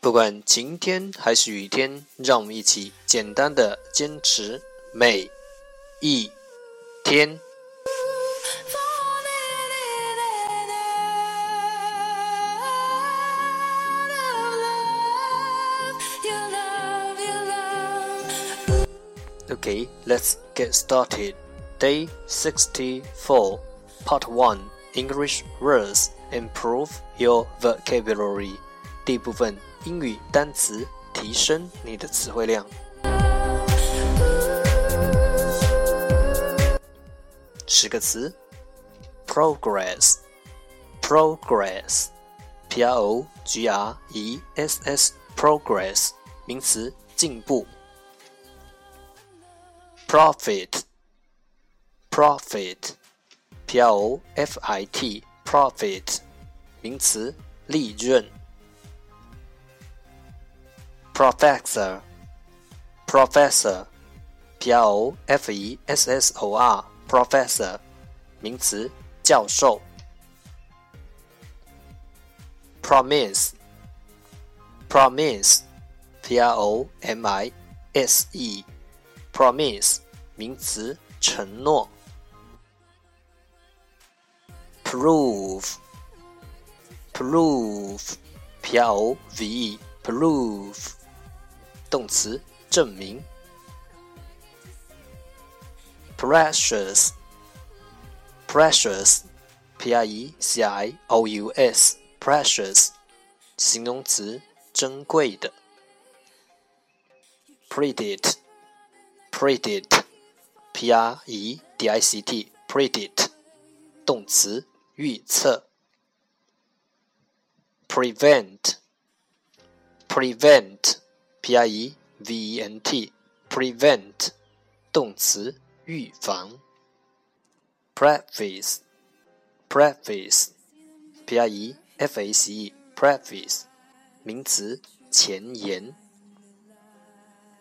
不管晴天还是雨天，让我们一起简单的坚持每一天。Okay, let's get started. Day 64, Part 1 English words. Improve your vocabulary. 第一部分 英语单词，提升你的词汇量。十个词：progress，progress，p r o g r e s s，progress，名词，进步。profit，profit，p r o f i t，profit，名词，利润。professor, professor, p r o f e s s o r, professor，名词，教授。promise, promise, p r o m i s e, promise，名词，承诺。prove, prove, p r o v e, prove。 动词证明。precious，precious，p r e c i o u s，precious，形容词珍贵的。predict，predict，p r e d i c t，predict，动词预测。prevent，prevent。P P I E V E N T，prevent，动词，预防。Preface，preface，P I E F A C E，preface，名词，前言。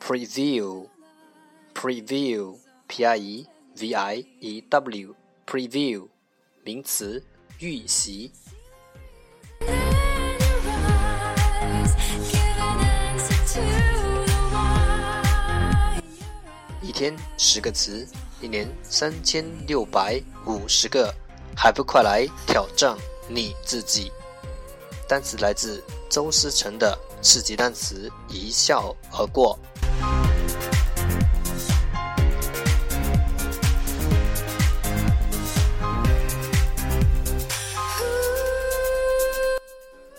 Preview，preview，P I E V I E W，preview，名词，预习。天十个词，一年三千六百五十个，还不快来挑战你自己？单词来自周思成的四级单词，一笑而过。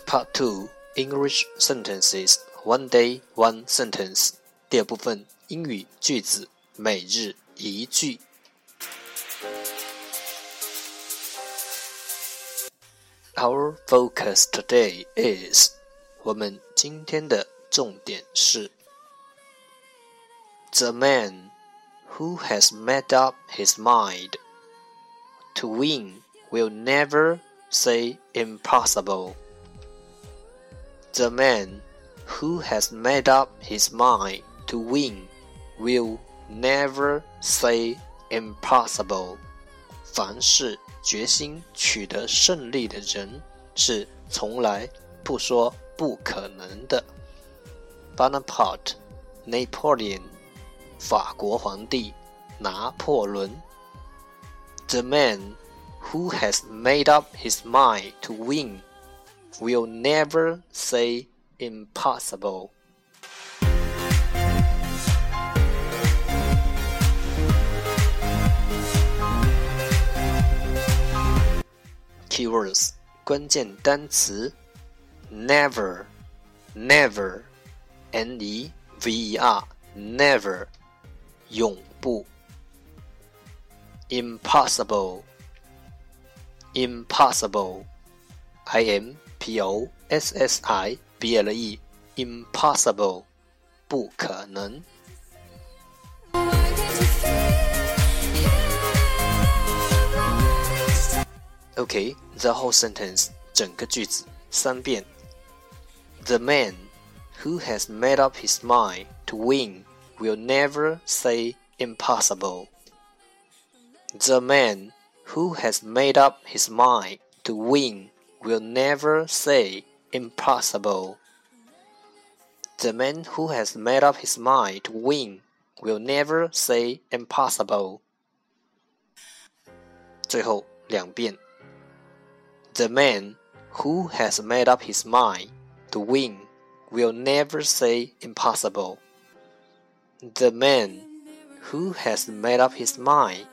Part Two English Sentences One Day One Sentence 第二部分英语句子。每日一句。Our focus today is，我们今天的重点是，The man who has made up his mind to win will never say impossible. The man who has made up his mind to win will Never say impossible。凡是决心取得胜利的人，是从来不说不可能的。Bonaparte，Napoleon，法国皇帝拿破仑。The man who has made up his mind to win， will never say impossible. Keywords 关键单词 never never n e v e r never 永不 impossible impossible i m p o s s i b l e impossible 不可能 Okay, the whole sentence 整个句子三遍。The man who has made up his mind to win will never say impossible. The man who has made up his mind to win will never say impossible. The man who has made up his mind to win will never say impossible. 最后两遍。 the man who has made up his mind to win will never say impossible. The man who has made up his mind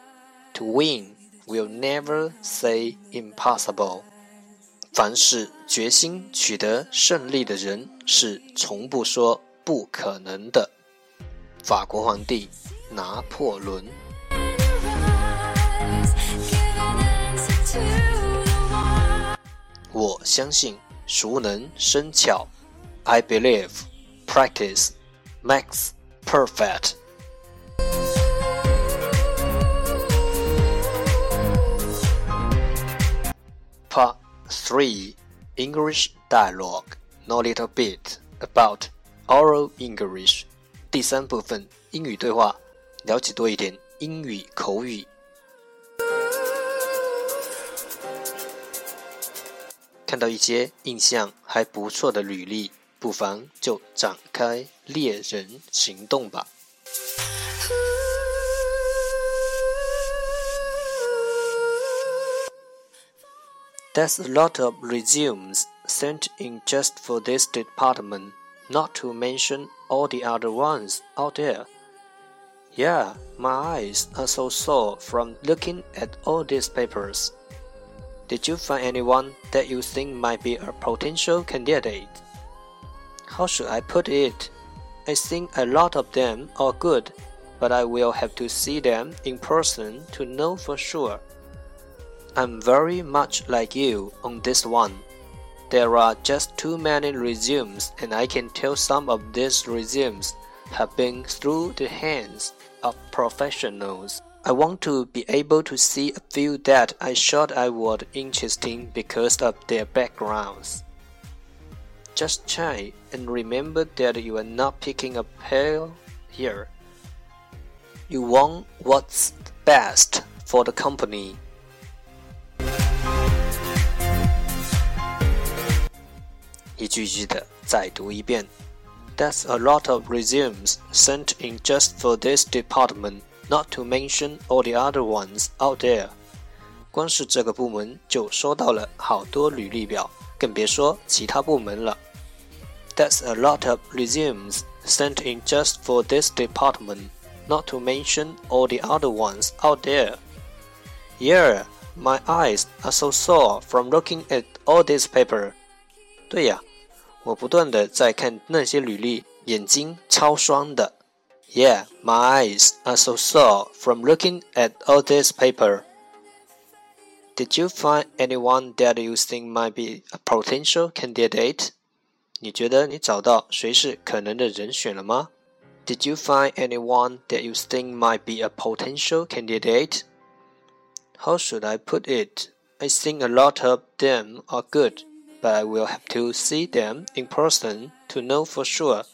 to win will never say impossible. 凡是决心取得胜利的人，是从不说不可能的。法国皇帝拿破仑。 我相信熟能生巧。I believe practice makes perfect. Part 3 English Dialogue Know a little bit about oral English. 第三部分英语对话，了解多一点英语口语。 看到一些印象还不错的履历，不妨就展开猎人行动吧。There's a lot of resumes sent in just for this department, not to mention all the other ones out there. Yeah, my eyes are so sore from looking at all these papers. Did you find anyone that you think might be a potential candidate? How should I put it? I think a lot of them are good, but I will have to see them in person to know for sure. I'm very much like you on this one. There are just too many resumes, and I can tell some of these resumes have been through the hands of professionals. I want to be able to see a few that I thought I would interesting because of their backgrounds. Just try and remember that you are not picking a pair here. You want what's best for the company. That's a lot of resumes sent in just for this department not to mention all the other ones out there。光是这个部门就收到了好多履历表，更别说其他部门了。That's a lot of resumes sent in just for this department, not to mention all the other ones out there. Yeah, my eyes are so sore from looking at all this paper. 对呀，我不断的在看那些履历，眼睛超酸的。 yeah, my eyes are so sore from looking at all this paper. Did you find anyone that you think might be a potential candidate? 你觉得你找到谁是可能的人选了吗？Did you find anyone that you think might be a potential candidate? How should I put it? I think a lot of them are good, but I will have to see them in person to know for sure.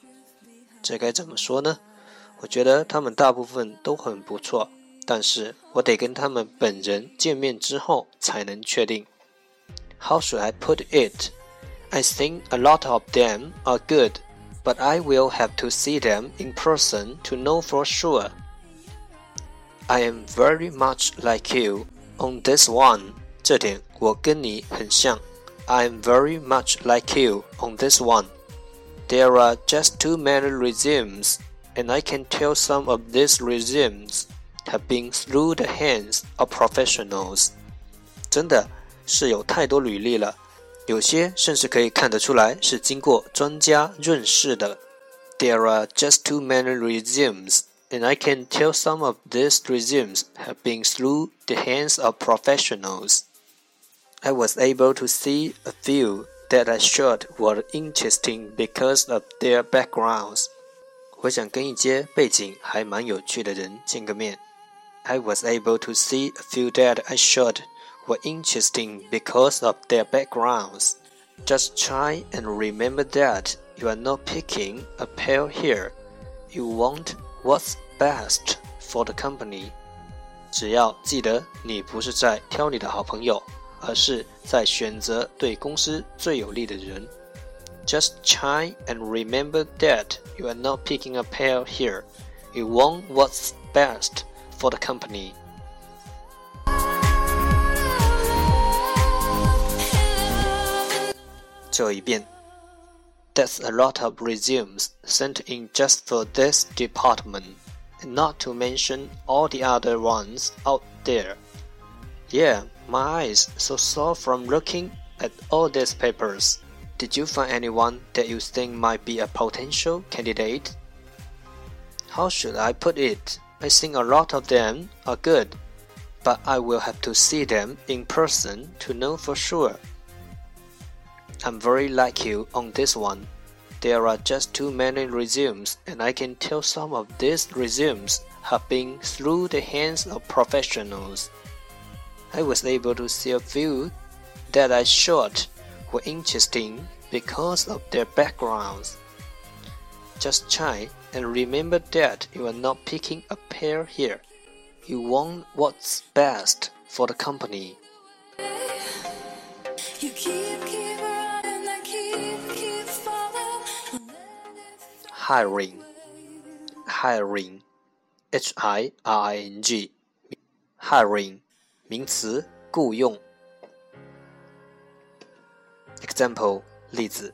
这该怎么说呢？ 我觉得他们大部分都很不错，但是我得跟他们本人见面之后才能确定。How should I put it? I think a lot of them are good, but I will have to see them in person to know for sure. I am very much like you on this one. 这点我跟你很像。 I'm very much like you on this one. There are just too many resumes, and I can tell some of these resumes have been through the hands of professionals. 真的是有太多履历了，有些甚至可以看得出来是经过专家润饰的。There are just too many resumes, and I can tell some of these resumes have been through the hands of professionals. I was able to see a few that I thought were interesting because of their backgrounds. 我想跟一些背景还蛮有趣的人见个面。I was able to see a few that I thought were interesting because of their backgrounds. Just try and remember that you are not picking a pair here. You want what's best for the company. 只要记得你不是在挑你的好朋友，而是在选择对公司最有利的人。 just try and remember that you are not picking a pair here. You want what's best for the company. That's a lot of resumes sent in just for this department, and not to mention all the other ones out there. Yeah, my eyes so sore from looking at all these papers. Did you find anyone that you think might be a potential candidate? How should I put it? I think a lot of them are good, but I will have to see them in person to know for sure. I'm very like you on this one. There are just too many resumes, and I can tell some of these resumes have been through the hands of professionals. I was able to see a few that I thought were interesting because of their backgrounds. Just try and remember that you are not picking a pair here. You want what's best for the company. hiring hiring h i r i n g hiring 名词雇佣 Example 例子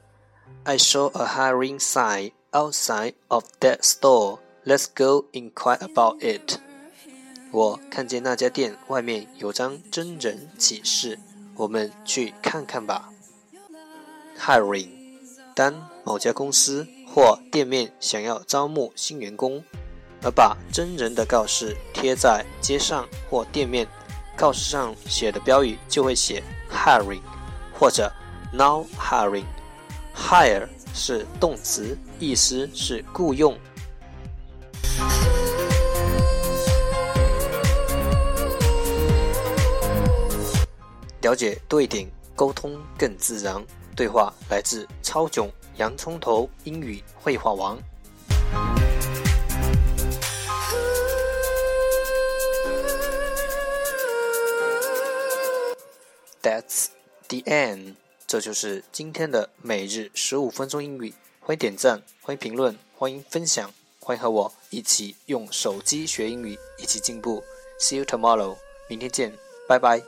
I saw a hiring sign outside of that store. Let's go inquire about it. 我看见那家店外面有张真人启事，我们去看看吧。Hiring，当某家公司或店面想要招募新员工，而把真人的告示贴在街上或店面，告示上写的标语就会写 hiring 或者 now hiring。hire 是动词，意思是雇佣。了解多一点，沟通更自然。对话来自超囧。洋葱头英语绘画王。That's the end。这就是今天的每日十五分钟英语。欢迎点赞欢迎评论欢迎分享欢迎和我一起用手机学英语一起进步。See you tomorrow 明天见拜拜。